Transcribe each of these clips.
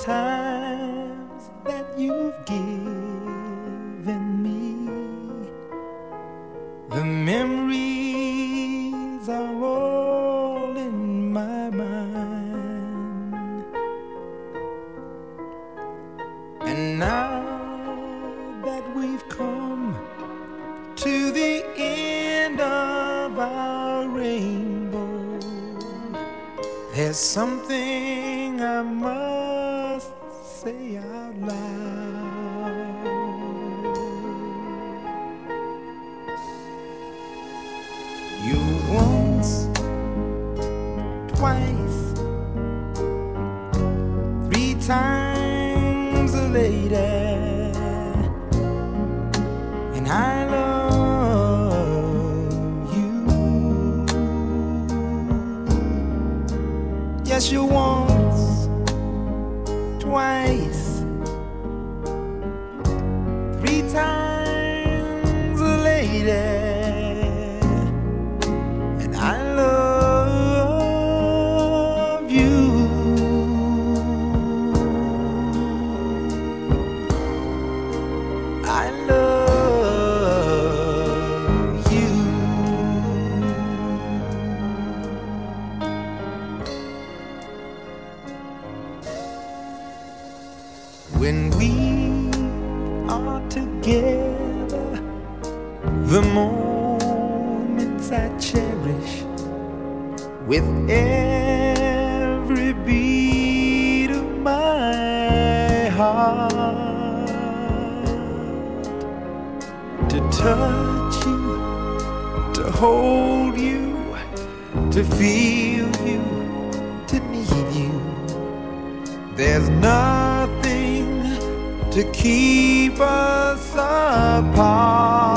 times that you've given me. The memories are all in my mind. And now that we've come to the end of our rainbow, there's something I must you once, with every beat of my heart to touch you, to hold you, to feel you, to need you. There's nothing to keep us apart.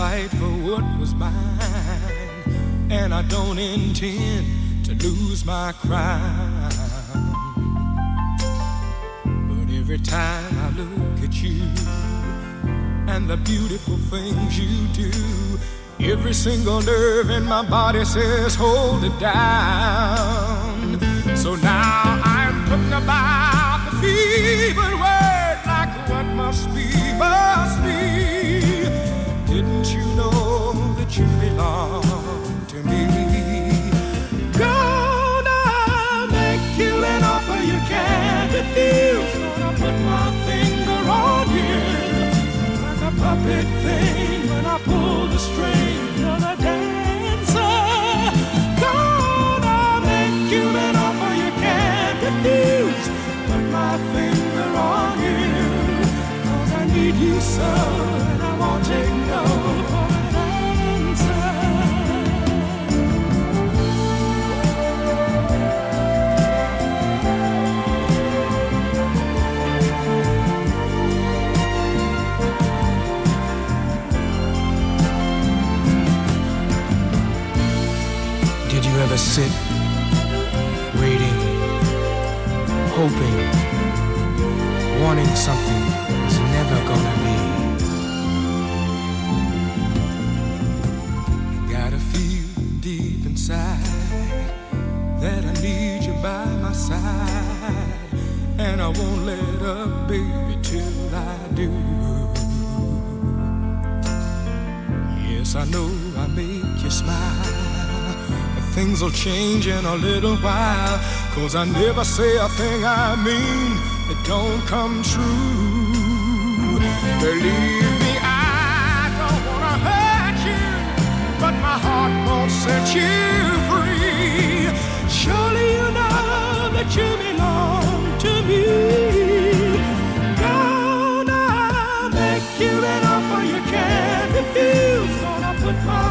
Fight for what was mine. And I don't intend to lose my crown. But every time I look at you and the beautiful things you do, every single nerve in my body says, hold it down. So now I'm putting about the fevered word like what must be, must so, and I won't take rather sit waiting, hoping, wanting something is never gonna be. I gotta feel deep inside that I need you by my side, and I won't let up, baby, till I do. Yes, I know I make you smile. Things will change in a little while. Cause I never say a thing I mean that don't come true. Believe me, I don't wanna hurt you, but my heart won't set you free. Surely you know that you belong to me. Gonna make you an offer you can't refuse. Gonna put my.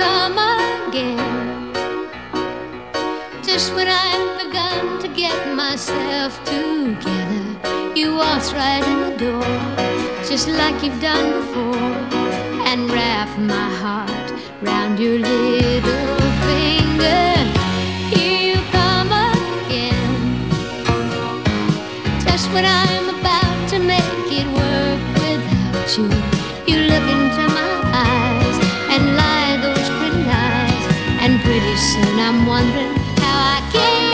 come again. Just when I've begun to get myself together, you waltzed right in the door, just like you've done before, and wrap my heart round your little finger. Here you come again. Just when I'm about to make it work without you, you looking. And I'm wondering how I came.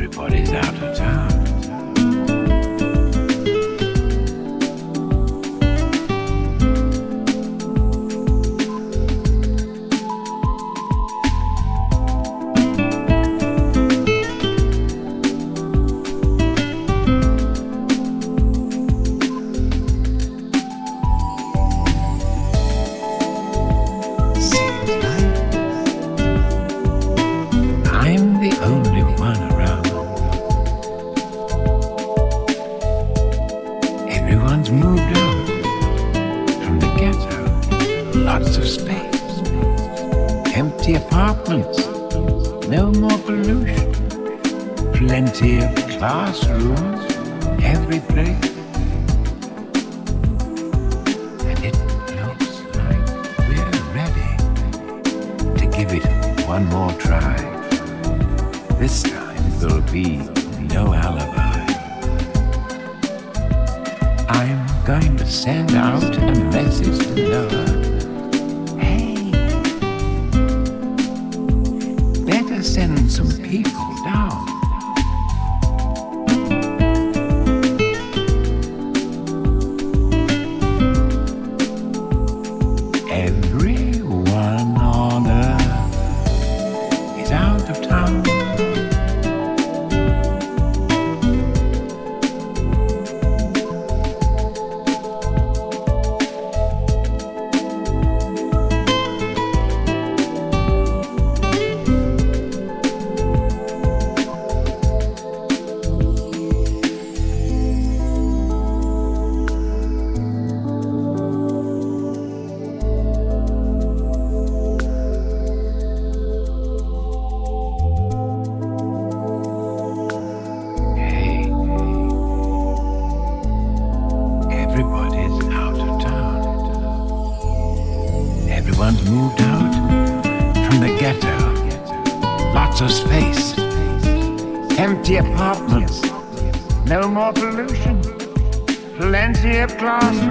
Everybody's out of town. glass.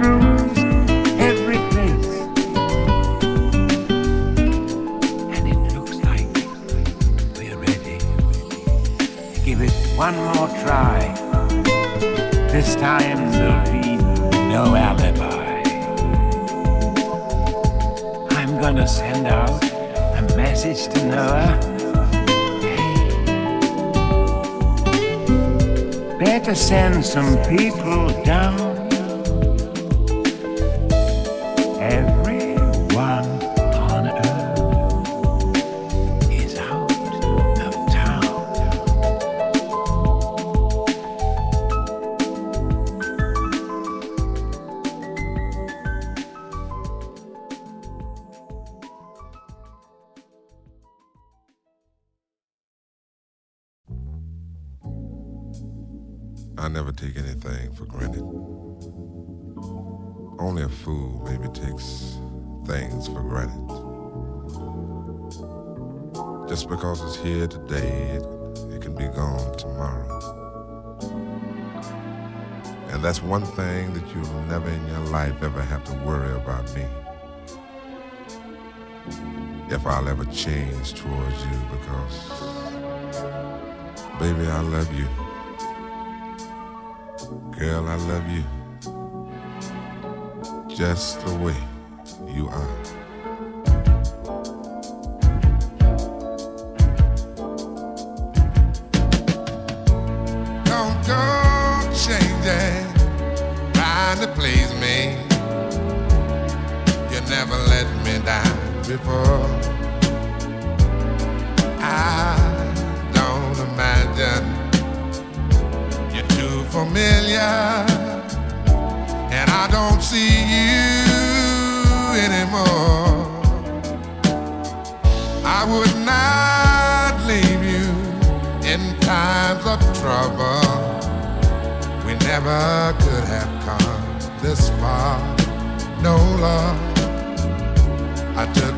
never in your life ever have to worry about me. If I'll ever change towards you because, baby, I love you. Girl, I love you. Just the way you are. before. I don't imagine you're too familiar, and I don't see you anymore. I would not leave you in times of trouble. We never could have come this far, no love. I took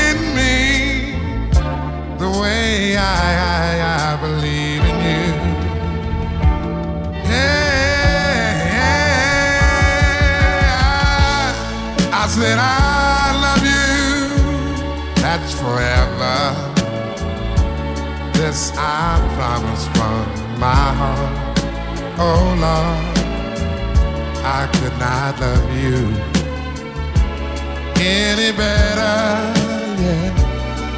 the way I, I, I believe in you? Yeah, I I said I love you. That's forever. This I promise from my heart. Oh Lord. I could not love you any better. Yeah,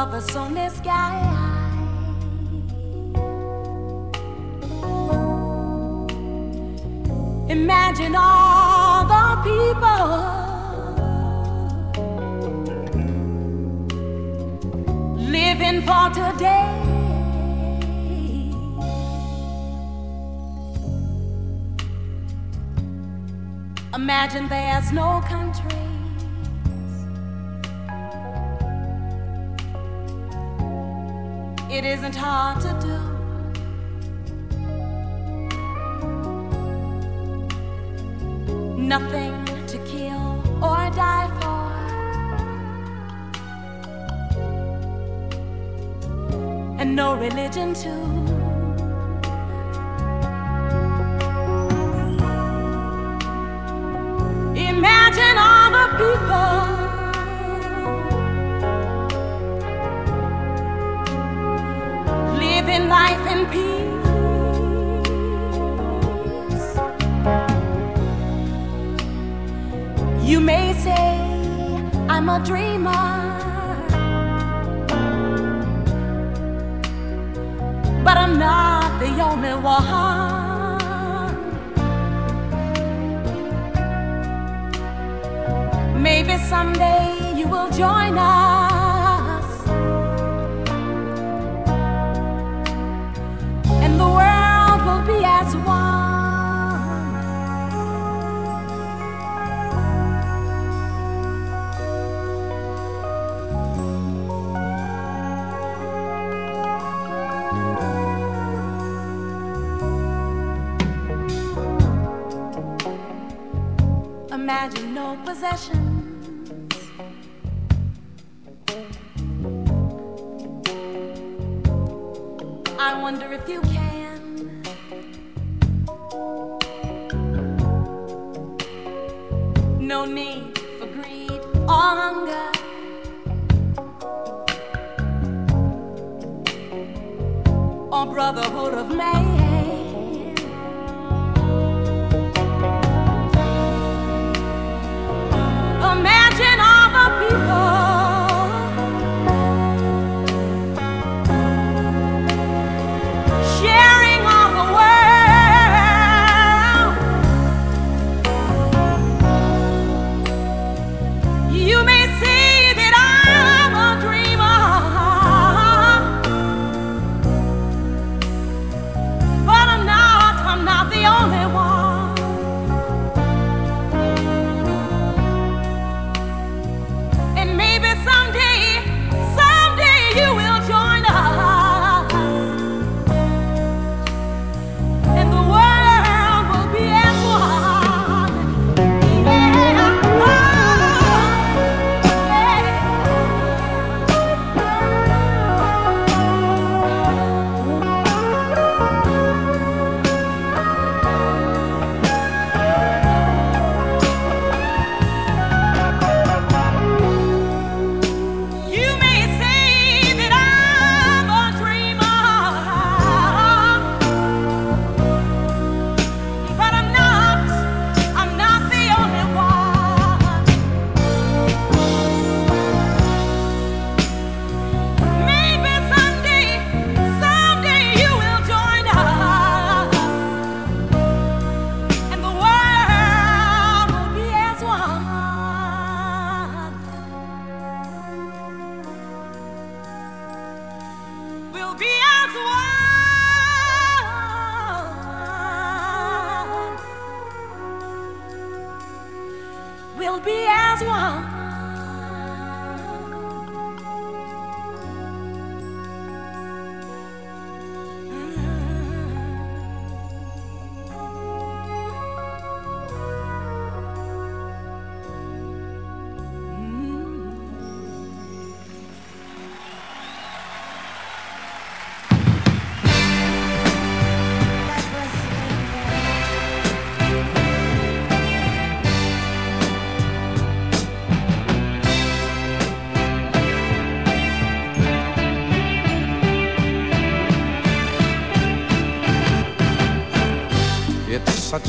Above us on the sky. Imagine all the people living for today. Imagine there's no countries. it isn't hard to do. Nothing to kill or die for. And no religion, too. Imagine all the people. Life in peace. You may say I'm a dreamer. but I'm not the only one. Maybe someday you will join us, Imagine no possessions. I wonder if you can. No need for greed or hunger. Or brotherhood of man.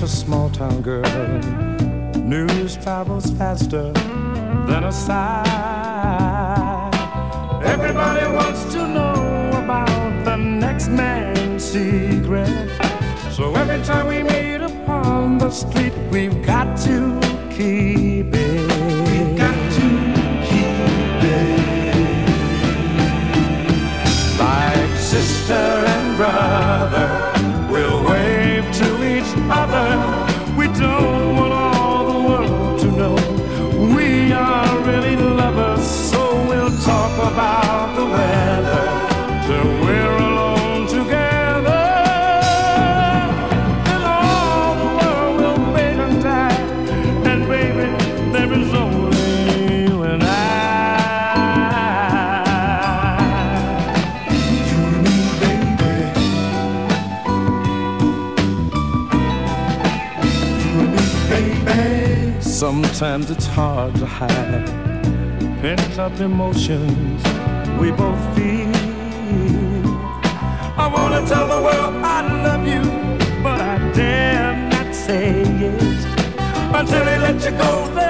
A small town girl. News travels faster than a sigh. Everybody wants to know about the next man's secret. So every time we meet upon the street, we've got to keep Sometimes it's hard to hide pent up emotions we both feel. I wanna tell the world I love you, but I dare not say it until they let you go.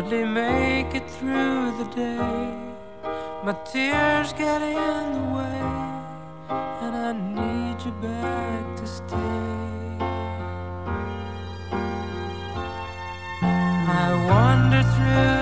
hardly make it through the day. My tears get in the way, and I need you back to stay. I wander through.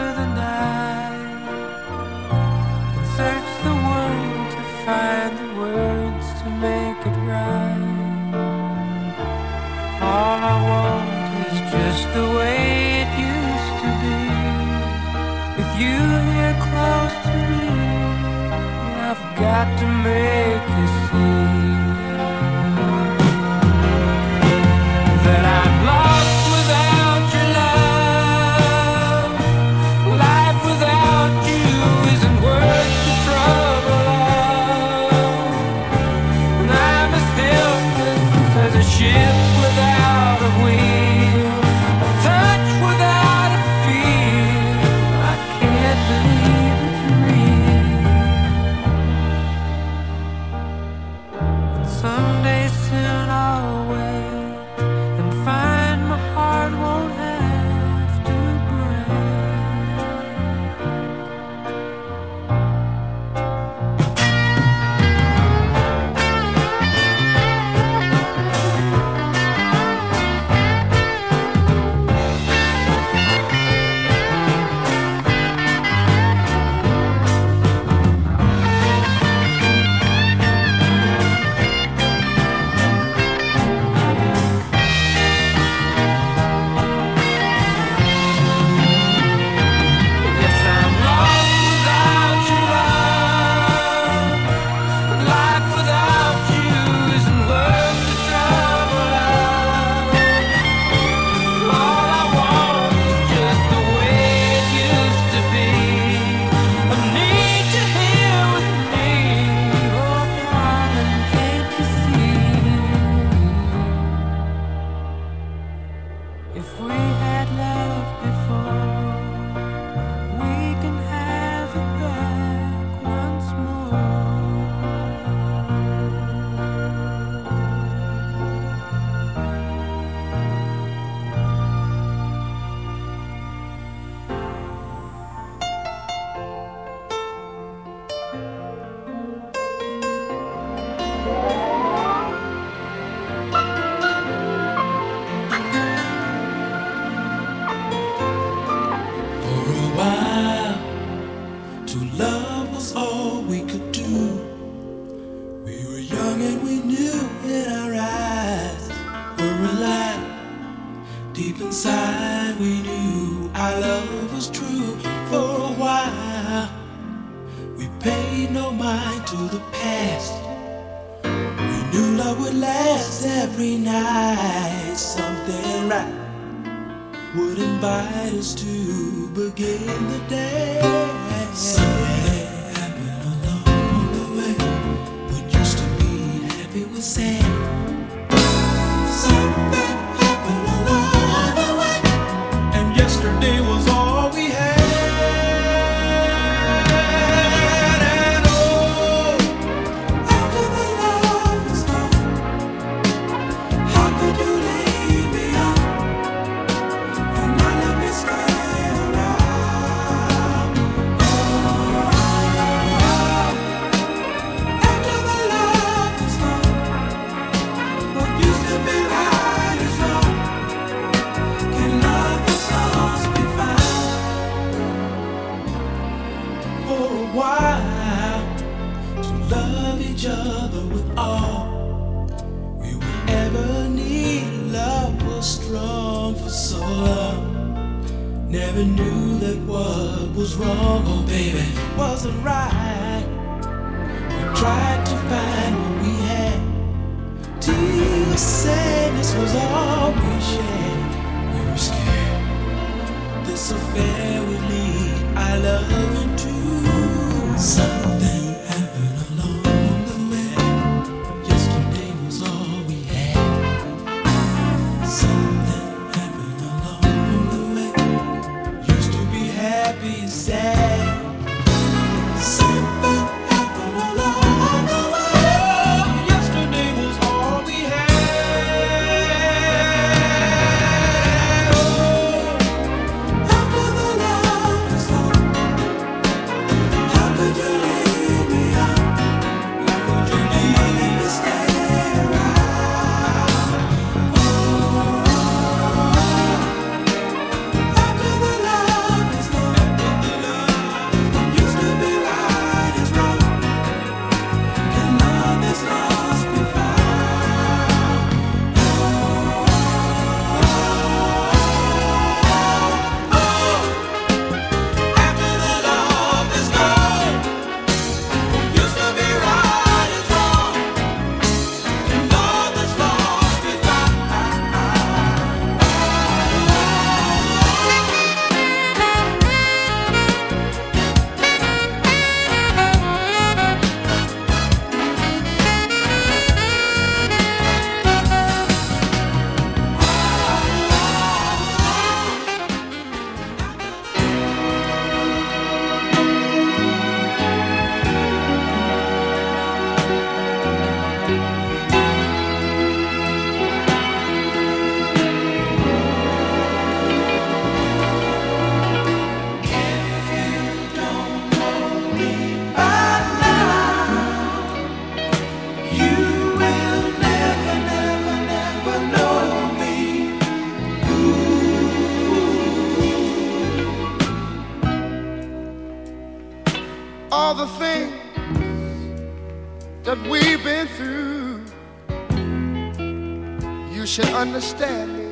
understand me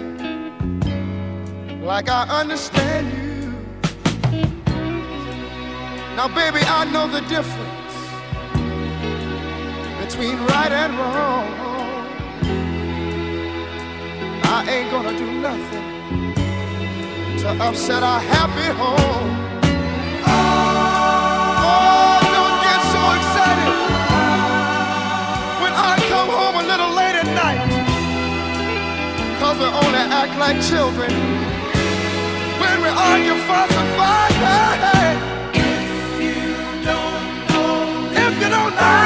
like I understand you. Now, baby, I know the difference between right and wrong. I ain't gonna do nothing to upset our happy home. because we only act like children. When we argue, fuss, and fight. Hey, hey. If you don't know, if you don't know.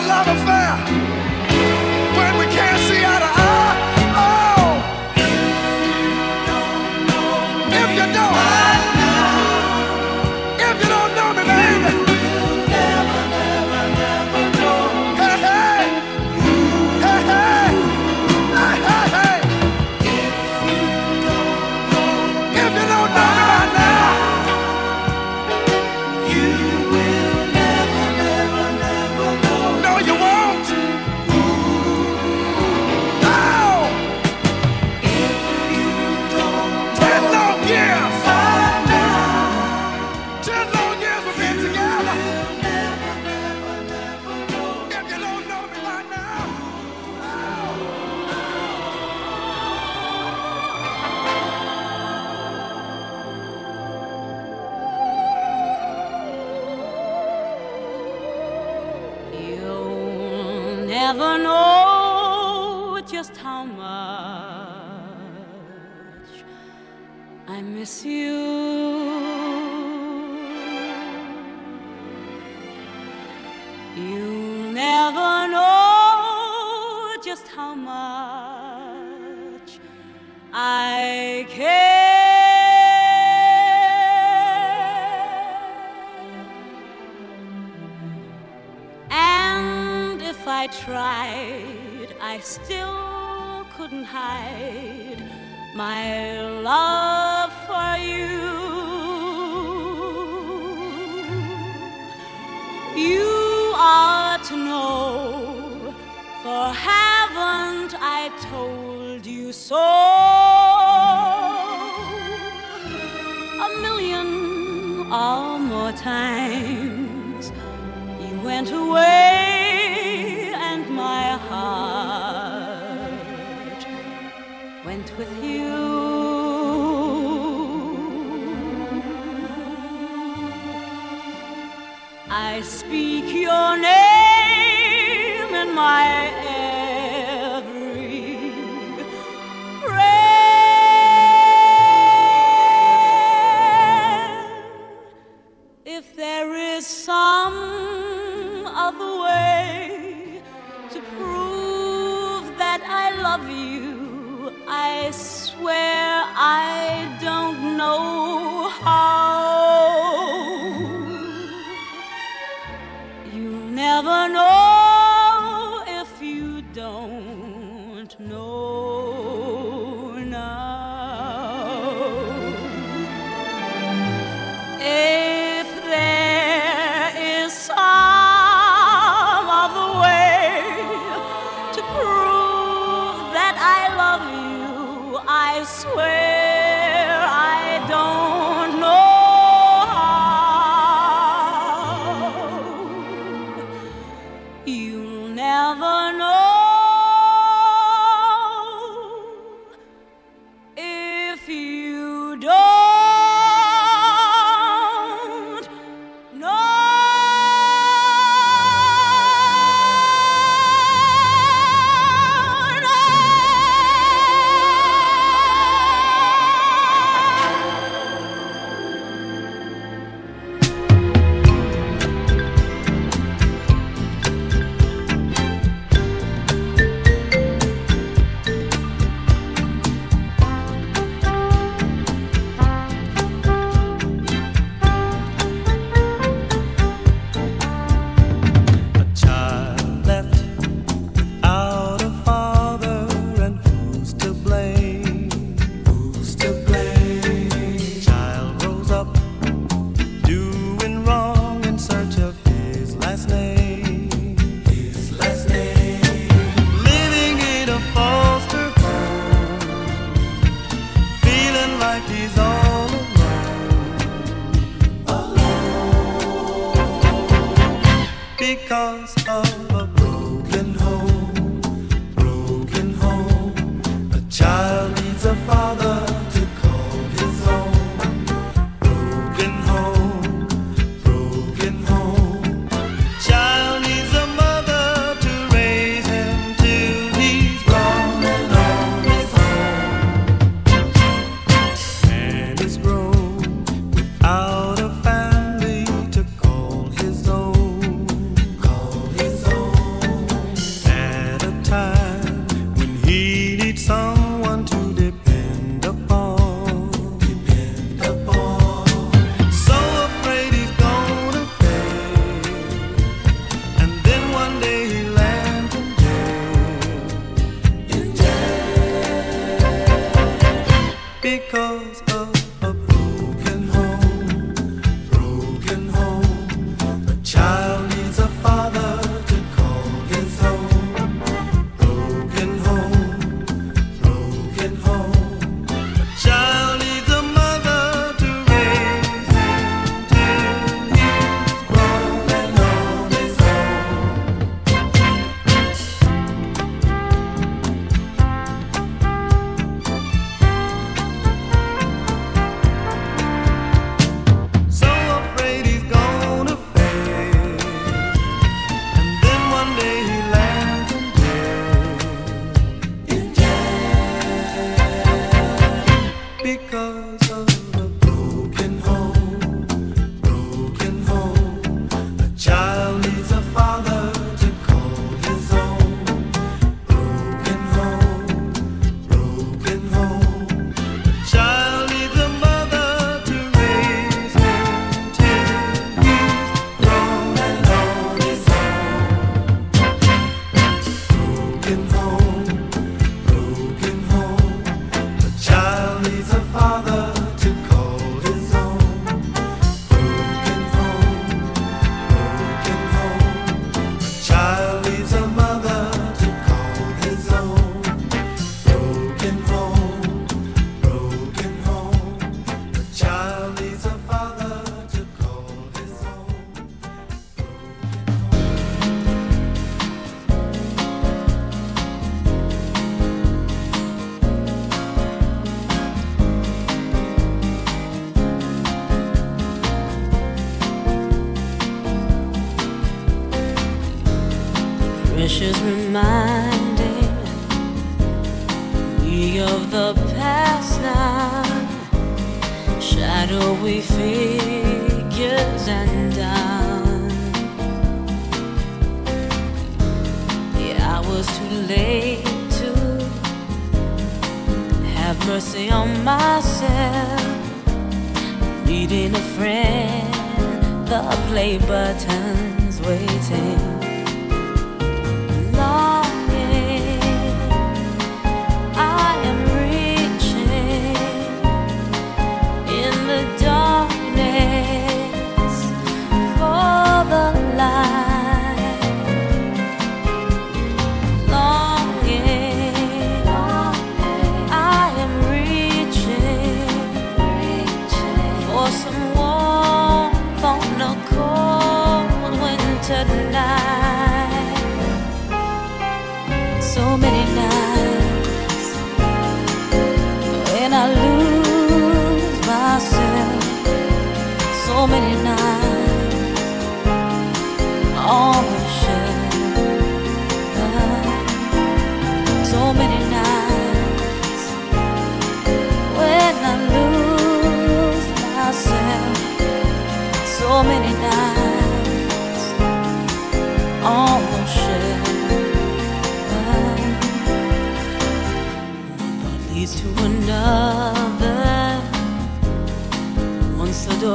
a love affair. canciones. needing a friend. The play button's waiting.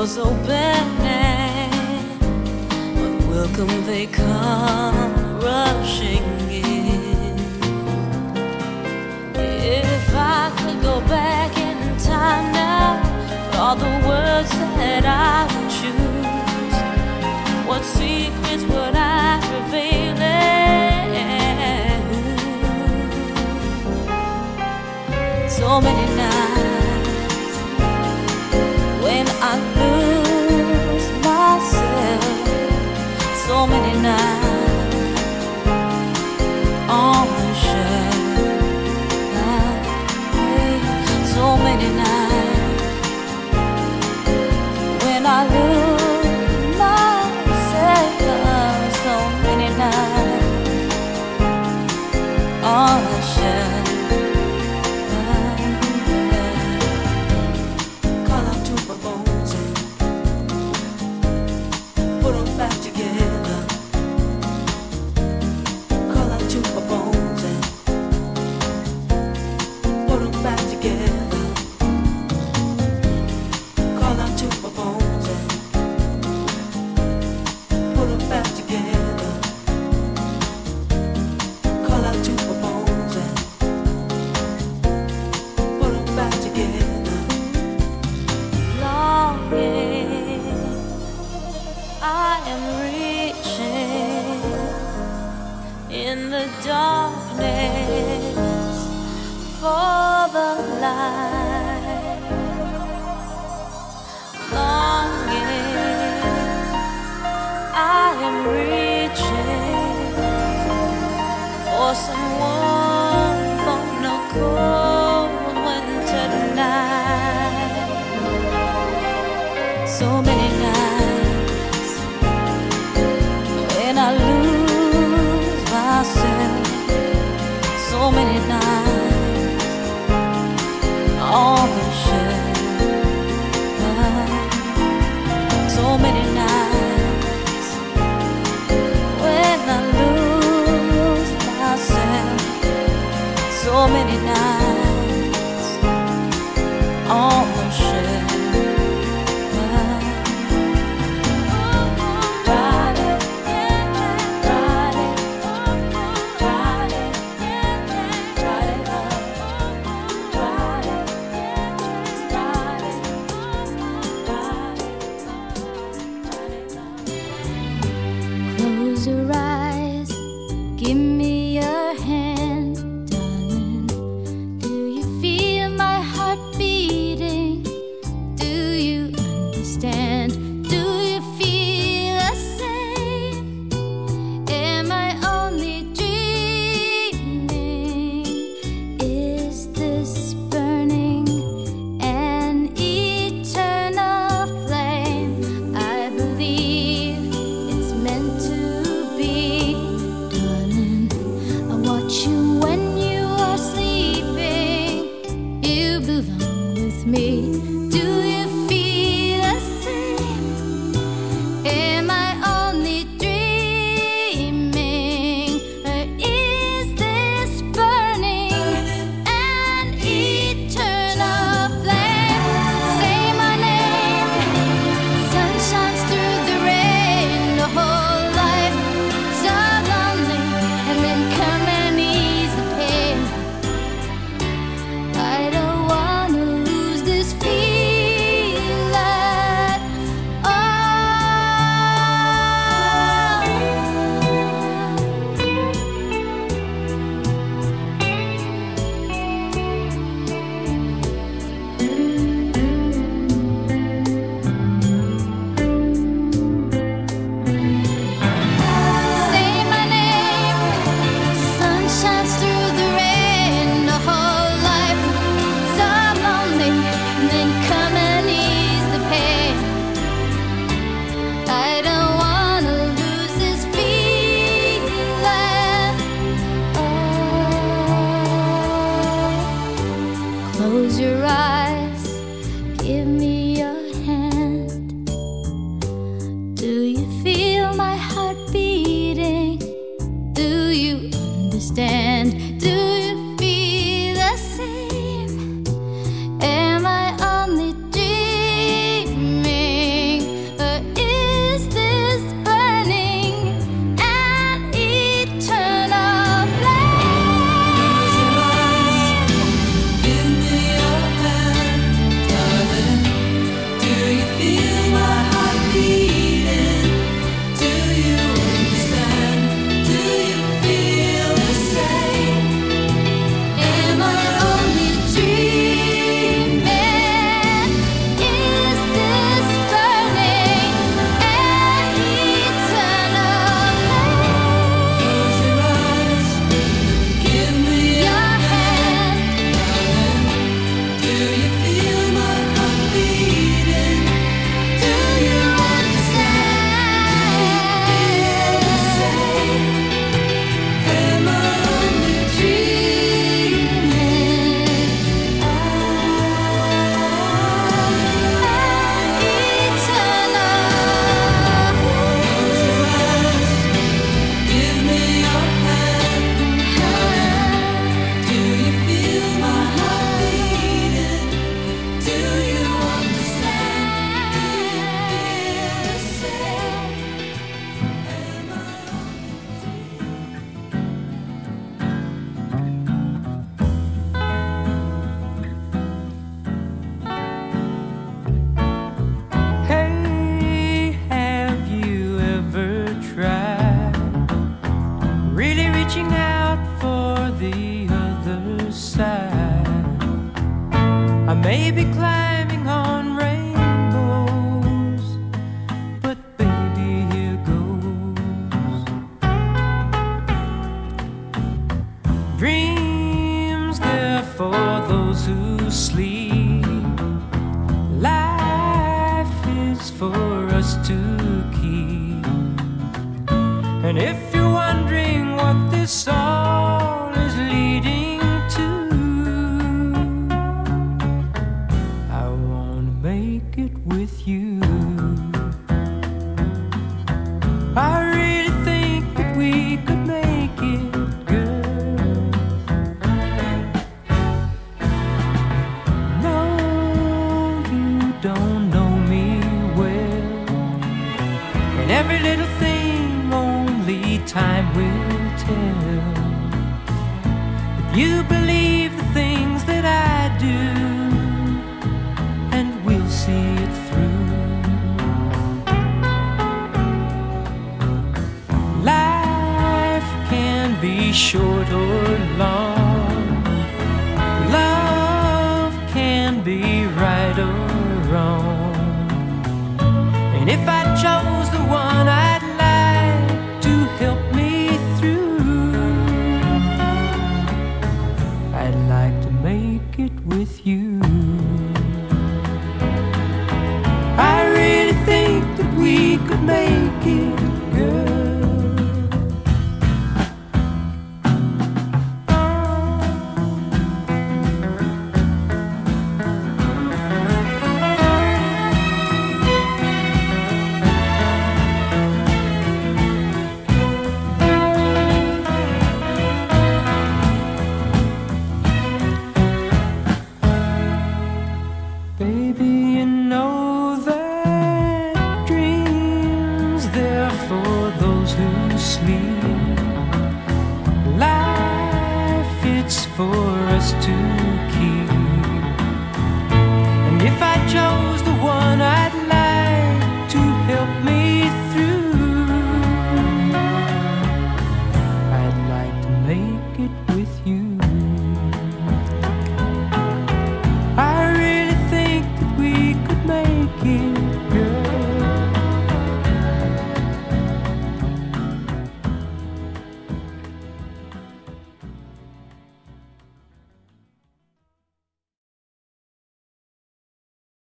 doors open, but welcome they come rushing in. If I could go back in time now, all the words that I would choose, what secrets would I reveal? So many nights.